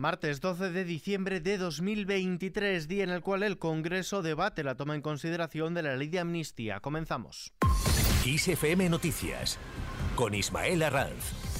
Martes 12 de diciembre de 2023, día en el cual el Congreso debate la toma en consideración de la ley de amnistía. Comenzamos. ISFM Noticias con Ismael Arranz.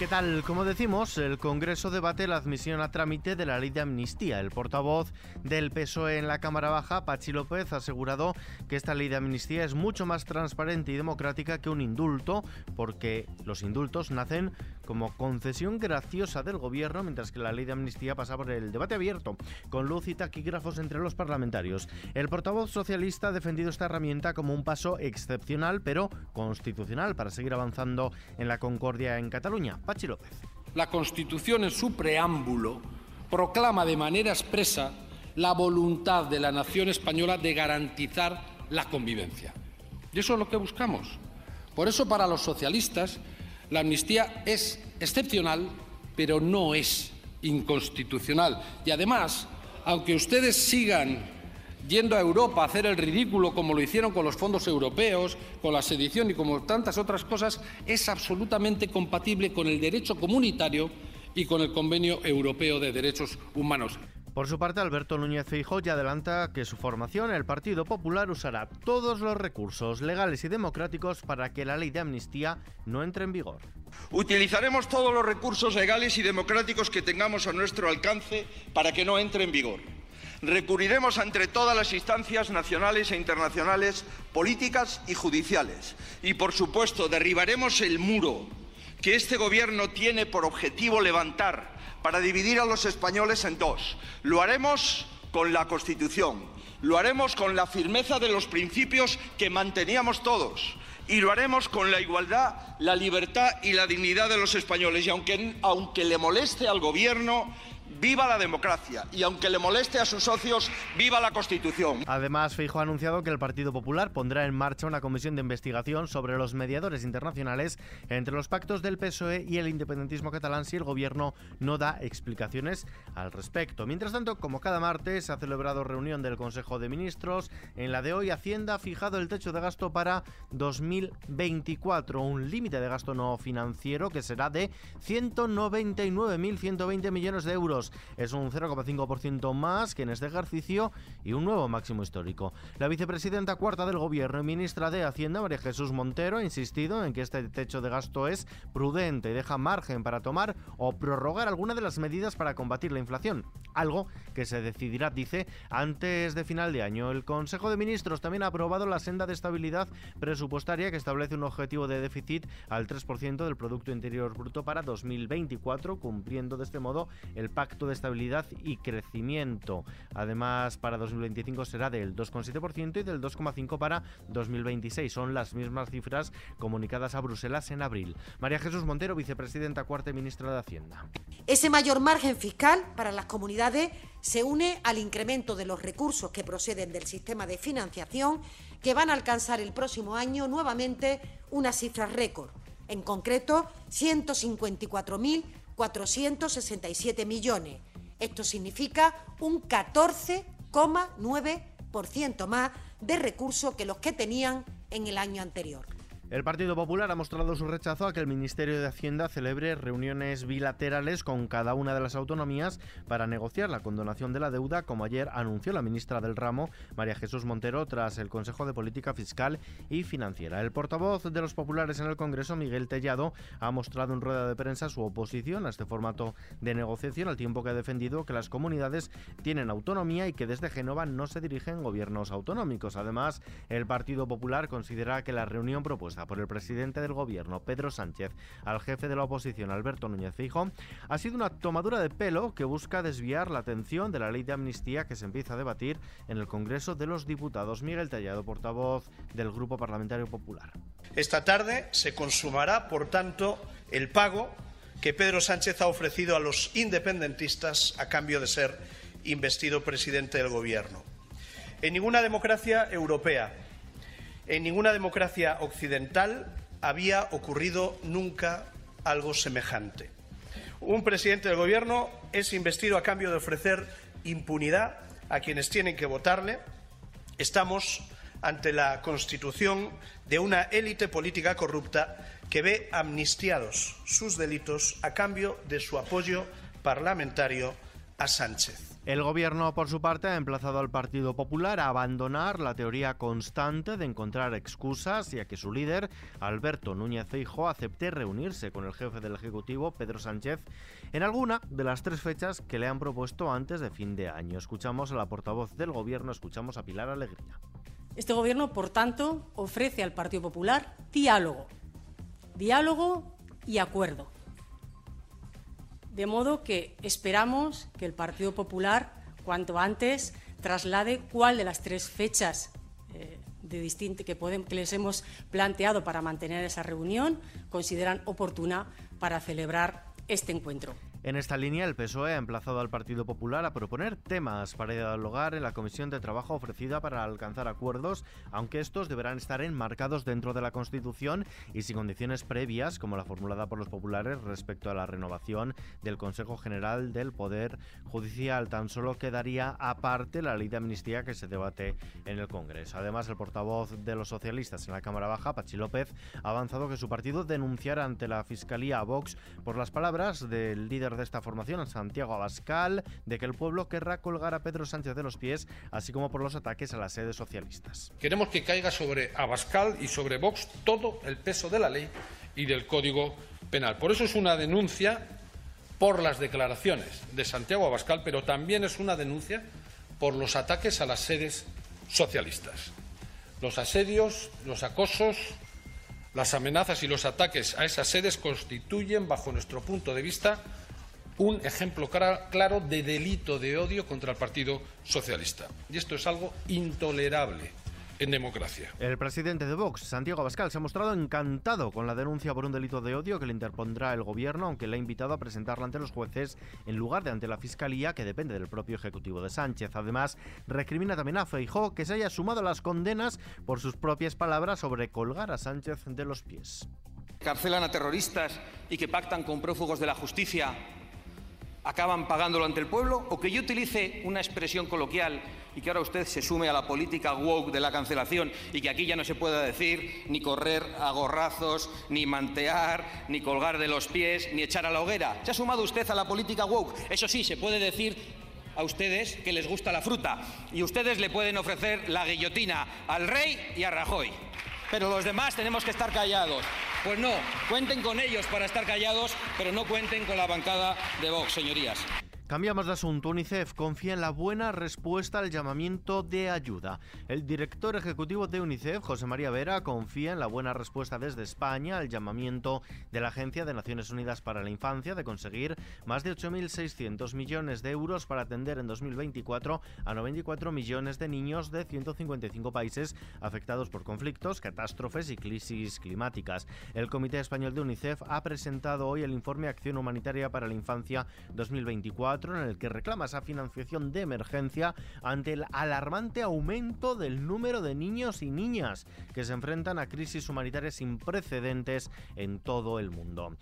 ¿Qué tal? Como decimos, el Congreso debate la admisión a trámite de la ley de amnistía. El portavoz del PSOE en la Cámara Baja, Pachi López, ha asegurado que esta ley de amnistía es mucho más transparente y democrática que un indulto, porque los indultos nacen como concesión graciosa del gobierno, mientras que la ley de amnistía pasa por el debate abierto, con luz y taquígrafos entre los parlamentarios. El portavoz socialista ha defendido esta herramienta como un paso excepcional, pero constitucional, para seguir avanzando en la concordia en Cataluña. Pachi López. La Constitución en su preámbulo proclama de manera expresa la voluntad de la nación española de garantizar la convivencia. Y eso es lo que buscamos. Por eso, para los socialistas, la amnistía es excepcional, pero no es inconstitucional. Y además, aunque ustedes sigan yendo a Europa a hacer el ridículo como lo hicieron con los fondos europeos, con la sedición y como tantas otras cosas, es absolutamente compatible con el derecho comunitario y con el Convenio Europeo de Derechos Humanos. Por su parte, Alberto Núñez Feijóo adelanta que su formación, el Partido Popular, usará todos los recursos legales y democráticos para que la ley de amnistía no entre en vigor. Utilizaremos todos los recursos legales y democráticos que tengamos a nuestro alcance para que no entre en vigor recurriremos ante todas las instancias nacionales e internacionales, políticas y judiciales. Y, por supuesto, derribaremos el muro que este Gobierno tiene por objetivo levantar para dividir a los españoles en dos. Lo haremos con la Constitución, lo haremos con la firmeza de los principios que manteníamos todos y lo haremos con la igualdad, la libertad y la dignidad de los españoles. Y aunque, aunque le moleste al Gobierno, viva la democracia y aunque le moleste a sus socios, viva la Constitución. Además, Feijo ha anunciado que el Partido Popular pondrá en marcha una comisión de investigación sobre los mediadores internacionales entre los pactos del PSOE y el independentismo catalán si el gobierno no da explicaciones al respecto. Mientras tanto, como cada martes, se ha celebrado reunión del Consejo de Ministros. En la de hoy, Hacienda ha fijado el techo de gasto para 2024, un límite de gasto no financiero que será de 199.120 millones de euros es un 0,5% más que en este ejercicio y un nuevo máximo histórico. La vicepresidenta cuarta del Gobierno y ministra de Hacienda, María Jesús Montero, ha insistido en que este techo de gasto es prudente y deja margen para tomar o prorrogar alguna de las medidas para combatir la inflación, algo que se decidirá, dice, antes de final de año. El Consejo de Ministros también ha aprobado la senda de estabilidad presupuestaria que establece un objetivo de déficit al 3% del Producto Interior Bruto para 2024, cumpliendo de este modo el pacto de Estabilidad y Crecimiento. Además, para 2025 será del 2,7% y del 2,5% para 2026. Son las mismas cifras comunicadas a Bruselas en abril. María Jesús Montero, vicepresidenta cuarta y ministra de Hacienda. Ese mayor margen fiscal para las comunidades se une al incremento de los recursos que proceden del sistema de financiación que van a alcanzar el próximo año nuevamente una cifra récord, en concreto 154.000 467 millones. Esto significa un 14,9% más de recursos que los que tenían en el año anterior. El Partido Popular ha mostrado su rechazo a que el Ministerio de Hacienda celebre reuniones bilaterales con cada una de las autonomías para negociar la condonación de la deuda, como ayer anunció la ministra del ramo, María Jesús Montero, tras el Consejo de Política Fiscal y Financiera. El portavoz de los populares en el Congreso, Miguel Tellado, ha mostrado en rueda de prensa su oposición a este formato de negociación, al tiempo que ha defendido que las comunidades tienen autonomía y que desde Génova no se dirigen gobiernos autonómicos. Además, el Partido Popular considera que la reunión propuesta por el presidente del gobierno, Pedro Sánchez, al jefe de la oposición, Alberto Núñez Fijo, ha sido una tomadura de pelo que busca desviar la atención de la ley de amnistía que se empieza a debatir en el Congreso de los Diputados. Miguel Tallado, portavoz del Grupo Parlamentario Popular. Esta tarde se consumará, por tanto, el pago que Pedro Sánchez ha ofrecido a los independentistas a cambio de ser investido presidente del Gobierno. En ninguna democracia europea en ninguna democracia occidental había ocurrido nunca algo semejante. Un presidente del Gobierno es investido a cambio de ofrecer impunidad a quienes tienen que votarle. Estamos ante la constitución de una élite política corrupta que ve amnistiados sus delitos a cambio de su apoyo parlamentario a Sánchez. El gobierno, por su parte, ha emplazado al Partido Popular a abandonar la teoría constante de encontrar excusas y a que su líder, Alberto Núñez Feijóo, acepte reunirse con el jefe del Ejecutivo, Pedro Sánchez, en alguna de las tres fechas que le han propuesto antes de fin de año. Escuchamos a la portavoz del gobierno, escuchamos a Pilar Alegría. Este gobierno, por tanto, ofrece al Partido Popular diálogo, diálogo y acuerdo de modo que esperamos que el Partido Popular, cuanto antes, traslade cuál de las tres fechas eh, de que, que les hemos planteado para mantener esa reunión consideran oportuna para celebrar este encuentro. En esta línea, el PSOE ha emplazado al Partido Popular a proponer temas para dialogar en la comisión de trabajo ofrecida para alcanzar acuerdos, aunque estos deberán estar enmarcados dentro de la Constitución y sin condiciones previas, como la formulada por los populares respecto a la renovación del Consejo General del Poder Judicial. Tan solo quedaría aparte la ley de amnistía que se debate en el Congreso. Además, el portavoz de los socialistas en la Cámara Baja, Pachi López, ha avanzado que su partido denunciará ante la Fiscalía a Vox por las palabras del líder de esta formación, Santiago Abascal, de que el pueblo querrá colgar a Pedro Sánchez de los pies, así como por los ataques a las sedes socialistas. Queremos que caiga sobre Abascal y sobre Vox todo el peso de la ley y del Código Penal. Por eso es una denuncia por las declaraciones de Santiago Abascal, pero también es una denuncia por los ataques a las sedes socialistas. Los asedios, los acosos, las amenazas y los ataques a esas sedes constituyen, bajo nuestro punto de vista, un ejemplo claro de delito de odio contra el Partido Socialista. Y esto es algo intolerable en democracia. El presidente de Vox, Santiago Abascal, se ha mostrado encantado con la denuncia por un delito de odio que le interpondrá el gobierno, aunque le ha invitado a presentarla ante los jueces en lugar de ante la fiscalía, que depende del propio ejecutivo de Sánchez. Además, recrimina también a Feijó que se haya sumado a las condenas por sus propias palabras sobre colgar a Sánchez de los pies. Carcelan a terroristas y que pactan con prófugos de la justicia acaban pagándolo ante el pueblo o que yo utilice una expresión coloquial y que ahora usted se sume a la política woke de la cancelación y que aquí ya no se pueda decir ni correr a gorrazos, ni mantear, ni colgar de los pies, ni echar a la hoguera. ¿Se ha sumado usted a la política woke? Eso sí, se puede decir a ustedes que les gusta la fruta y ustedes le pueden ofrecer la guillotina al rey y a Rajoy. Pero los demás tenemos que estar callados. Pues no, cuenten con ellos para estar callados, pero no cuenten con la bancada de Vox, señorías. Cambiamos de asunto. UNICEF confía en la buena respuesta al llamamiento de ayuda. El director ejecutivo de UNICEF, José María Vera, confía en la buena respuesta desde España al llamamiento de la Agencia de Naciones Unidas para la Infancia de conseguir más de 8.600 millones de euros para atender en 2024 a 94 millones de niños de 155 países afectados por conflictos, catástrofes y crisis climáticas. El Comité Español de UNICEF ha presentado hoy el informe Acción Humanitaria para la Infancia 2024 en el que reclama esa financiación de emergencia ante el alarmante aumento del número de niños y niñas que se enfrentan a crisis humanitarias sin precedentes en todo el mundo.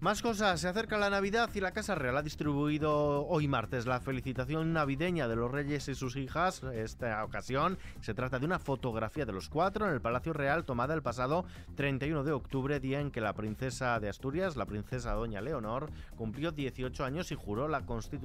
Más cosas, se acerca la Navidad y la Casa Real ha distribuido hoy martes la felicitación navideña de los reyes y sus hijas. Esta ocasión se trata de una fotografía de los cuatro en el Palacio Real tomada el pasado 31 de octubre, día en que la princesa de Asturias, la princesa Doña Leonor, cumplió 18 años y juró la Constitución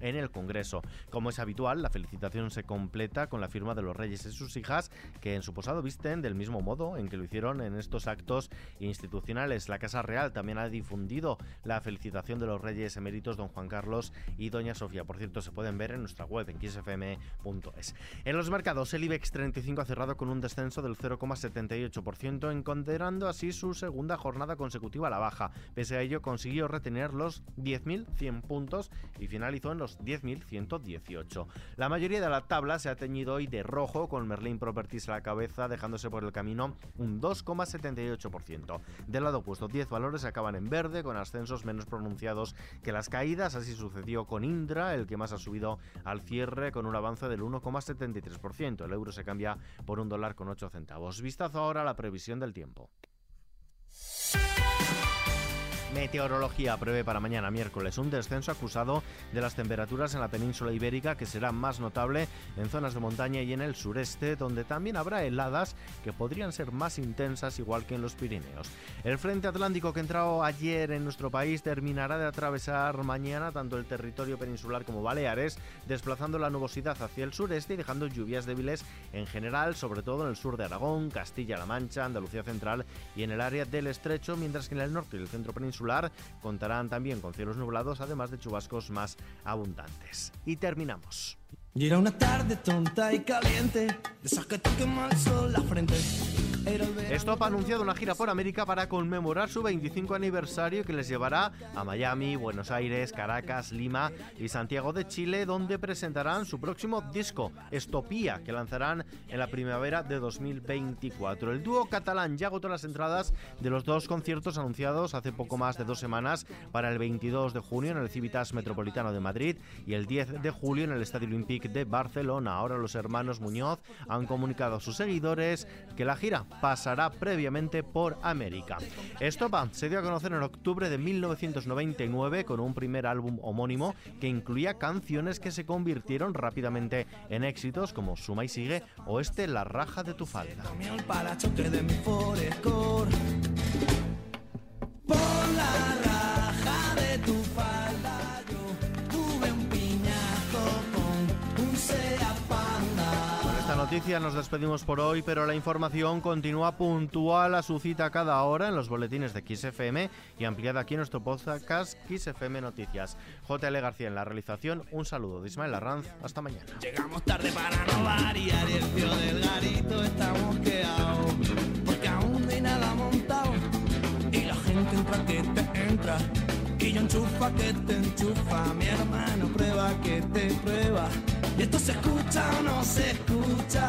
en el Congreso. Como es habitual, la felicitación se completa con la firma de los reyes y sus hijas, que en su posado visten del mismo modo en que lo hicieron en estos actos institucionales. La Casa Real también ha difundido la felicitación de los reyes eméritos don Juan Carlos y doña Sofía. Por cierto, se pueden ver en nuestra web en xfm.es. En los mercados, el IBEX 35 ha cerrado con un descenso del 0,78%, encontrando así su segunda jornada consecutiva a la baja. Pese a ello, consiguió retener los 10.100 puntos y finalizó en los 10.118. La mayoría de la tabla se ha teñido hoy de rojo, con Merlin Properties a la cabeza, dejándose por el camino un 2,78%. Del lado opuesto, 10 valores acaban en verde con ascensos menos pronunciados que las caídas. Así sucedió con Indra, el que más ha subido al cierre con un avance del 1,73%. El euro se cambia por un dólar con 8 centavos. Vistazo ahora a la previsión del tiempo. Meteorología prevé para mañana miércoles un descenso acusado de las temperaturas en la península ibérica que será más notable en zonas de montaña y en el sureste, donde también habrá heladas que podrían ser más intensas igual que en los Pirineos. El frente atlántico que entró ayer en nuestro país terminará de atravesar mañana tanto el territorio peninsular como Baleares, desplazando la nubosidad hacia el sureste y dejando lluvias débiles en general, sobre todo en el sur de Aragón, Castilla-La Mancha, Andalucía Central y en el área del Estrecho, mientras que en el norte y el centro peninsular contarán también con cielos nublados, además de chubascos más abundantes. Y terminamos. Una tarde tonta y caliente, de sol la frente. Stop ha anunciado una gira por América para conmemorar su 25 aniversario que les llevará a Miami, Buenos Aires, Caracas, Lima y Santiago de Chile, donde presentarán su próximo disco, Estopía, que lanzarán en la primavera de 2024. El dúo catalán ya agotó las entradas de los dos conciertos anunciados hace poco más de dos semanas para el 22 de junio en el Civitas Metropolitano de Madrid y el 10 de julio en el Estadio Olímpic de Barcelona. Ahora los hermanos Muñoz han comunicado a sus seguidores que la gira pasará previamente por América. Estopa se dio a conocer en octubre de 1999 con un primer álbum homónimo que incluía canciones que se convirtieron rápidamente en éxitos como Suma y Sigue o este La raja de tu falda. Noticias nos despedimos por hoy, pero la información continúa puntual a su cita cada hora en los boletines de XFM y ampliada aquí en nuestro podcast XFM Noticias. JL García en la realización, un saludo de Ismael Arranz, hasta mañana. Llegamos tarde para variar y el tío del garito está mosqueado, porque aún hay nada montado y la gente entra que te entra. Y yo enchufa que te enchufa, mi hermano prueba que te prueba. Y esto se escucha o no se escucha. 자